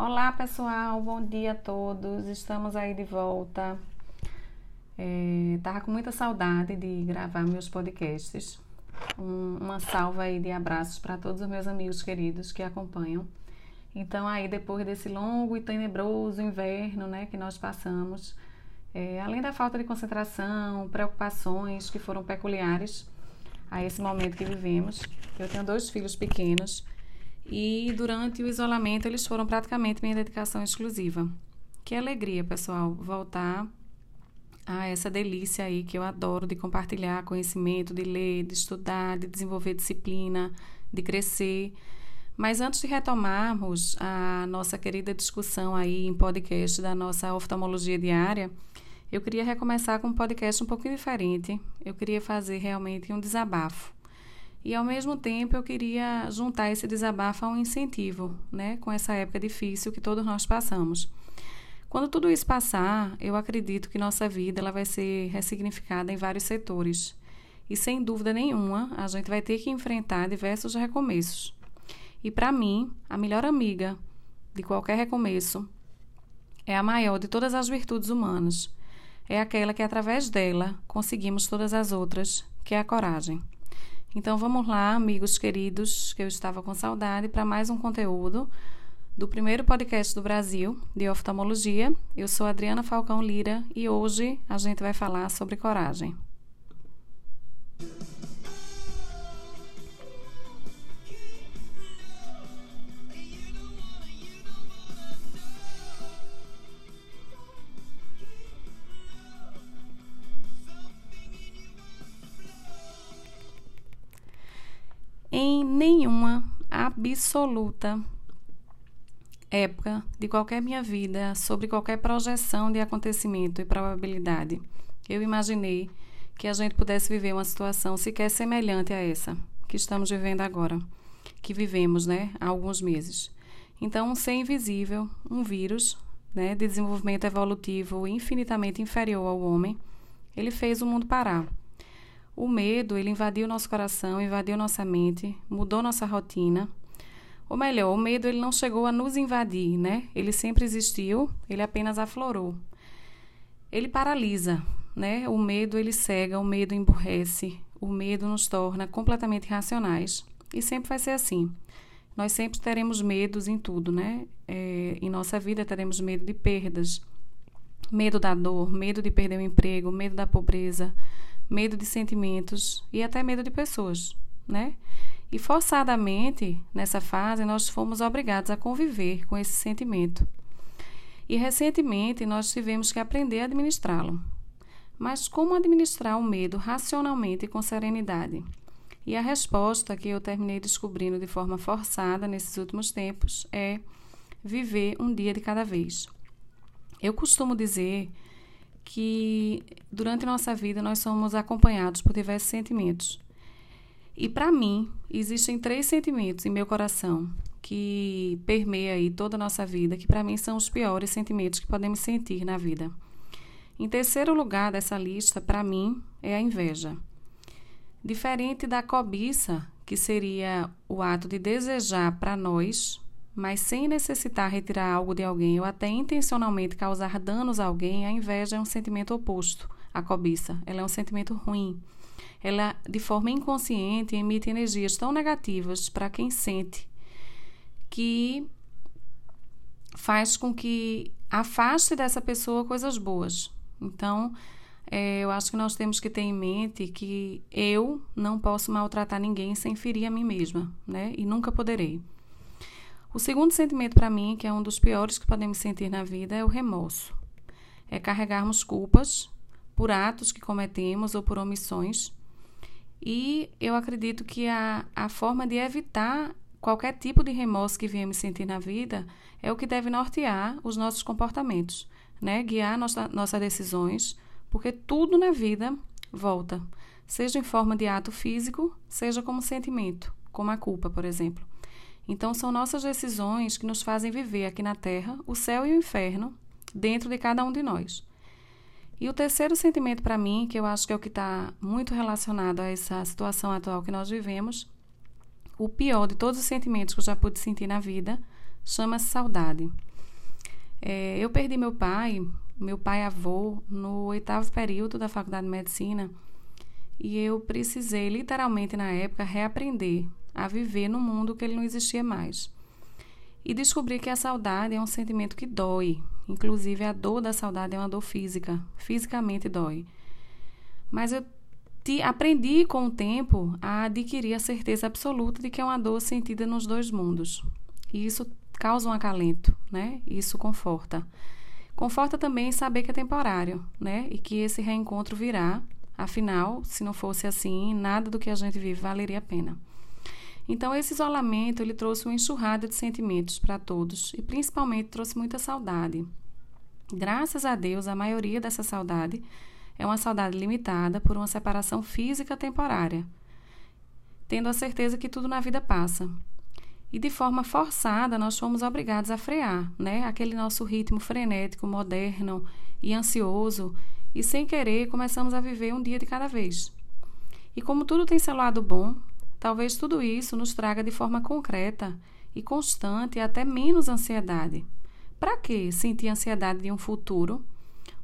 Olá pessoal, bom dia a todos. Estamos aí de volta. É, tava com muita saudade de gravar meus podcasts. Um, uma salva aí de abraços para todos os meus amigos queridos que acompanham. Então aí depois desse longo e tenebroso inverno, né, que nós passamos, é, além da falta de concentração, preocupações que foram peculiares a esse momento que vivemos, eu tenho dois filhos pequenos e durante o isolamento eles foram praticamente minha dedicação exclusiva. Que alegria, pessoal, voltar a essa delícia aí que eu adoro de compartilhar conhecimento, de ler, de estudar, de desenvolver disciplina, de crescer. Mas antes de retomarmos a nossa querida discussão aí em podcast da nossa oftalmologia diária, eu queria recomeçar com um podcast um pouquinho diferente. Eu queria fazer realmente um desabafo e ao mesmo tempo eu queria juntar esse desabafo a um incentivo, né, com essa época difícil que todos nós passamos. Quando tudo isso passar, eu acredito que nossa vida ela vai ser ressignificada em vários setores. E sem dúvida nenhuma, a gente vai ter que enfrentar diversos recomeços. E para mim, a melhor amiga de qualquer recomeço é a maior de todas as virtudes humanas. É aquela que através dela conseguimos todas as outras, que é a coragem. Então vamos lá, amigos queridos, que eu estava com saudade, para mais um conteúdo do primeiro podcast do Brasil de oftalmologia. Eu sou Adriana Falcão Lira e hoje a gente vai falar sobre coragem. Em nenhuma absoluta época de qualquer minha vida, sobre qualquer projeção de acontecimento e probabilidade, eu imaginei que a gente pudesse viver uma situação sequer semelhante a essa que estamos vivendo agora, que vivemos, né, há alguns meses. Então, um ser invisível, um vírus, né, de desenvolvimento evolutivo infinitamente inferior ao homem, ele fez o mundo parar. O medo, ele invadiu nosso coração, invadiu nossa mente, mudou nossa rotina. Ou melhor, o medo ele não chegou a nos invadir, né? Ele sempre existiu, ele apenas aflorou. Ele paralisa, né? O medo ele cega, o medo emburrece, o medo nos torna completamente irracionais. E sempre vai ser assim. Nós sempre teremos medos em tudo, né? É, em nossa vida teremos medo de perdas, medo da dor, medo de perder o emprego, medo da pobreza, medo de sentimentos e até medo de pessoas, né? E forçadamente, nessa fase, nós fomos obrigados a conviver com esse sentimento. E recentemente nós tivemos que aprender a administrá-lo. Mas como administrar o medo racionalmente e com serenidade? E a resposta que eu terminei descobrindo de forma forçada nesses últimos tempos é viver um dia de cada vez. Eu costumo dizer que durante nossa vida nós somos acompanhados por diversos sentimentos. E para mim, existem três sentimentos em meu coração que permeia aí toda a nossa vida, que para mim são os piores sentimentos que podemos sentir na vida. Em terceiro lugar dessa lista, para mim, é a inveja. Diferente da cobiça, que seria o ato de desejar para nós mas sem necessitar retirar algo de alguém ou até intencionalmente causar danos a alguém, a inveja é um sentimento oposto à cobiça. Ela é um sentimento ruim. Ela, de forma inconsciente, emite energias tão negativas para quem sente que faz com que afaste dessa pessoa coisas boas. Então, é, eu acho que nós temos que ter em mente que eu não posso maltratar ninguém sem ferir a mim mesma, né? E nunca poderei. O segundo sentimento para mim, que é um dos piores que podemos sentir na vida, é o remorso. É carregarmos culpas por atos que cometemos ou por omissões. E eu acredito que a, a forma de evitar qualquer tipo de remorso que viemos sentir na vida é o que deve nortear os nossos comportamentos, né? guiar nossa, nossas decisões, porque tudo na vida volta, seja em forma de ato físico, seja como sentimento, como a culpa, por exemplo. Então, são nossas decisões que nos fazem viver aqui na Terra o céu e o inferno dentro de cada um de nós. E o terceiro sentimento para mim, que eu acho que é o que está muito relacionado a essa situação atual que nós vivemos, o pior de todos os sentimentos que eu já pude sentir na vida, chama-se saudade. É, eu perdi meu pai, meu pai avô, no oitavo período da faculdade de medicina e eu precisei, literalmente na época, reaprender a viver no mundo que ele não existia mais. E descobri que a saudade é um sentimento que dói. Inclusive, a dor da saudade é uma dor física. Fisicamente dói. Mas eu te, aprendi com o tempo a adquirir a certeza absoluta de que é uma dor sentida nos dois mundos. E isso causa um acalento, né? Isso conforta. Conforta também saber que é temporário, né? E que esse reencontro virá. Afinal, se não fosse assim, nada do que a gente vive valeria a pena. Então, esse isolamento ele trouxe uma enxurrada de sentimentos para todos e principalmente trouxe muita saudade. Graças a Deus, a maioria dessa saudade é uma saudade limitada por uma separação física temporária, tendo a certeza que tudo na vida passa. E de forma forçada, nós fomos obrigados a frear, né? Aquele nosso ritmo frenético, moderno e ansioso, e sem querer começamos a viver um dia de cada vez. E como tudo tem seu lado bom, Talvez tudo isso nos traga de forma concreta e constante até menos ansiedade. Para que sentir ansiedade de um futuro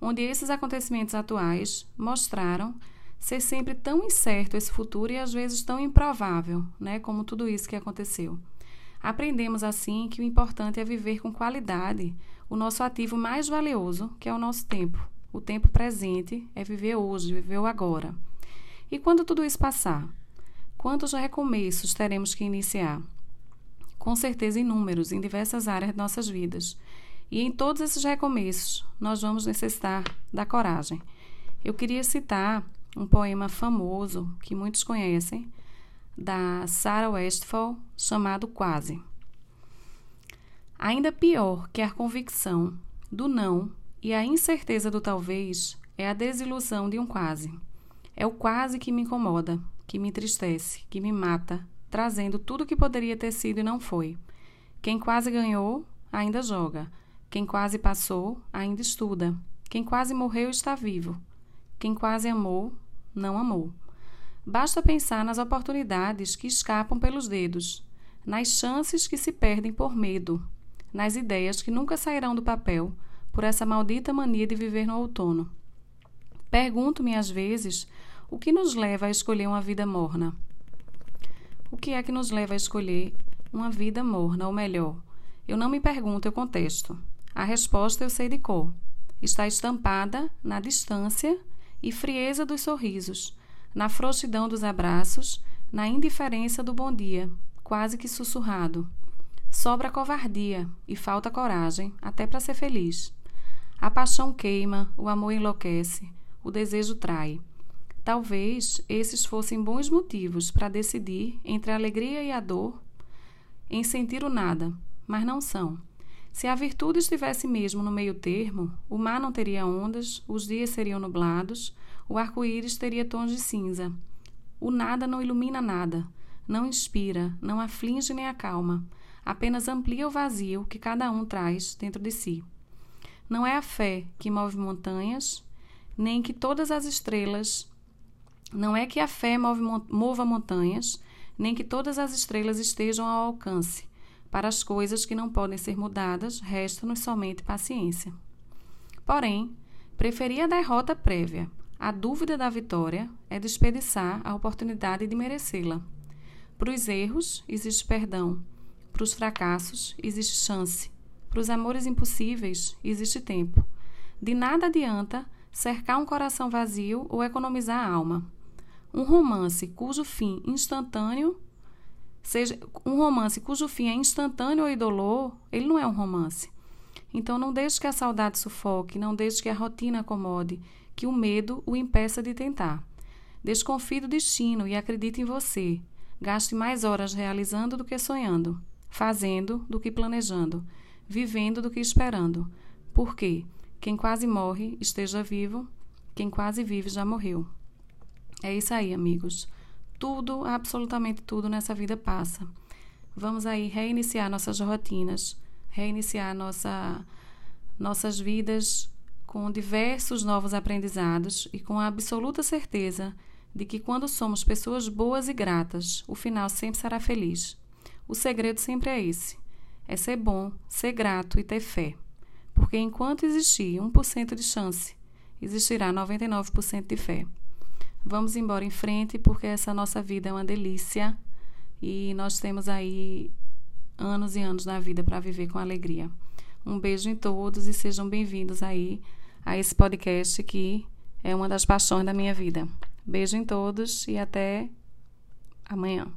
onde esses acontecimentos atuais mostraram ser sempre tão incerto esse futuro e às vezes tão improvável, né, como tudo isso que aconteceu? Aprendemos assim que o importante é viver com qualidade o nosso ativo mais valioso, que é o nosso tempo. O tempo presente é viver hoje, viver o agora. E quando tudo isso passar, Quantos recomeços teremos que iniciar? Com certeza inúmeros, em diversas áreas de nossas vidas. E em todos esses recomeços, nós vamos necessitar da coragem. Eu queria citar um poema famoso que muitos conhecem, da Sarah Westphal, chamado Quase. Ainda pior que a convicção do não e a incerteza do talvez é a desilusão de um quase. É o quase que me incomoda, que me entristece, que me mata, trazendo tudo que poderia ter sido e não foi. Quem quase ganhou, ainda joga. Quem quase passou, ainda estuda. Quem quase morreu está vivo. Quem quase amou, não amou. Basta pensar nas oportunidades que escapam pelos dedos, nas chances que se perdem por medo, nas ideias que nunca sairão do papel por essa maldita mania de viver no outono. Pergunto-me às vezes o que nos leva a escolher uma vida morna? O que é que nos leva a escolher uma vida morna, ou melhor? Eu não me pergunto, eu contesto. A resposta eu sei de cor. Está estampada na distância e frieza dos sorrisos, na frouxidão dos abraços, na indiferença do bom dia, quase que sussurrado. Sobra covardia e falta coragem, até para ser feliz. A paixão queima, o amor enlouquece, o desejo trai. Talvez esses fossem bons motivos para decidir entre a alegria e a dor em sentir o nada, mas não são. Se a virtude estivesse mesmo no meio termo, o mar não teria ondas, os dias seriam nublados, o arco-íris teria tons de cinza. O nada não ilumina nada, não inspira, não aflige nem acalma, apenas amplia o vazio que cada um traz dentro de si. Não é a fé que move montanhas, nem que todas as estrelas não é que a fé mova montanhas, nem que todas as estrelas estejam ao alcance. Para as coisas que não podem ser mudadas, resta-nos somente paciência. Porém, preferir a derrota prévia. A dúvida da vitória é desperdiçar a oportunidade de merecê-la. Para os erros, existe perdão. Para os fracassos, existe chance. Para os amores impossíveis, existe tempo. De nada adianta cercar um coração vazio ou economizar a alma. Um romance cujo fim instantâneo seja um romance cujo fim é instantâneo ou indolor, ele não é um romance. Então não deixe que a saudade sufoque, não deixe que a rotina acomode, que o medo o impeça de tentar. Desconfie do destino e acredite em você. Gaste mais horas realizando do que sonhando, fazendo do que planejando, vivendo do que esperando. Porque quem quase morre esteja vivo, quem quase vive já morreu. É isso aí, amigos. Tudo, absolutamente tudo nessa vida passa. Vamos aí reiniciar nossas rotinas, reiniciar nossa, nossas vidas com diversos novos aprendizados e com a absoluta certeza de que quando somos pessoas boas e gratas, o final sempre será feliz. O segredo sempre é esse: é ser bom, ser grato e ter fé. Porque enquanto existir 1% de chance, existirá 99% de fé. Vamos embora em frente, porque essa nossa vida é uma delícia e nós temos aí anos e anos na vida para viver com alegria. Um beijo em todos e sejam bem-vindos aí a esse podcast que é uma das paixões da minha vida. Beijo em todos e até amanhã.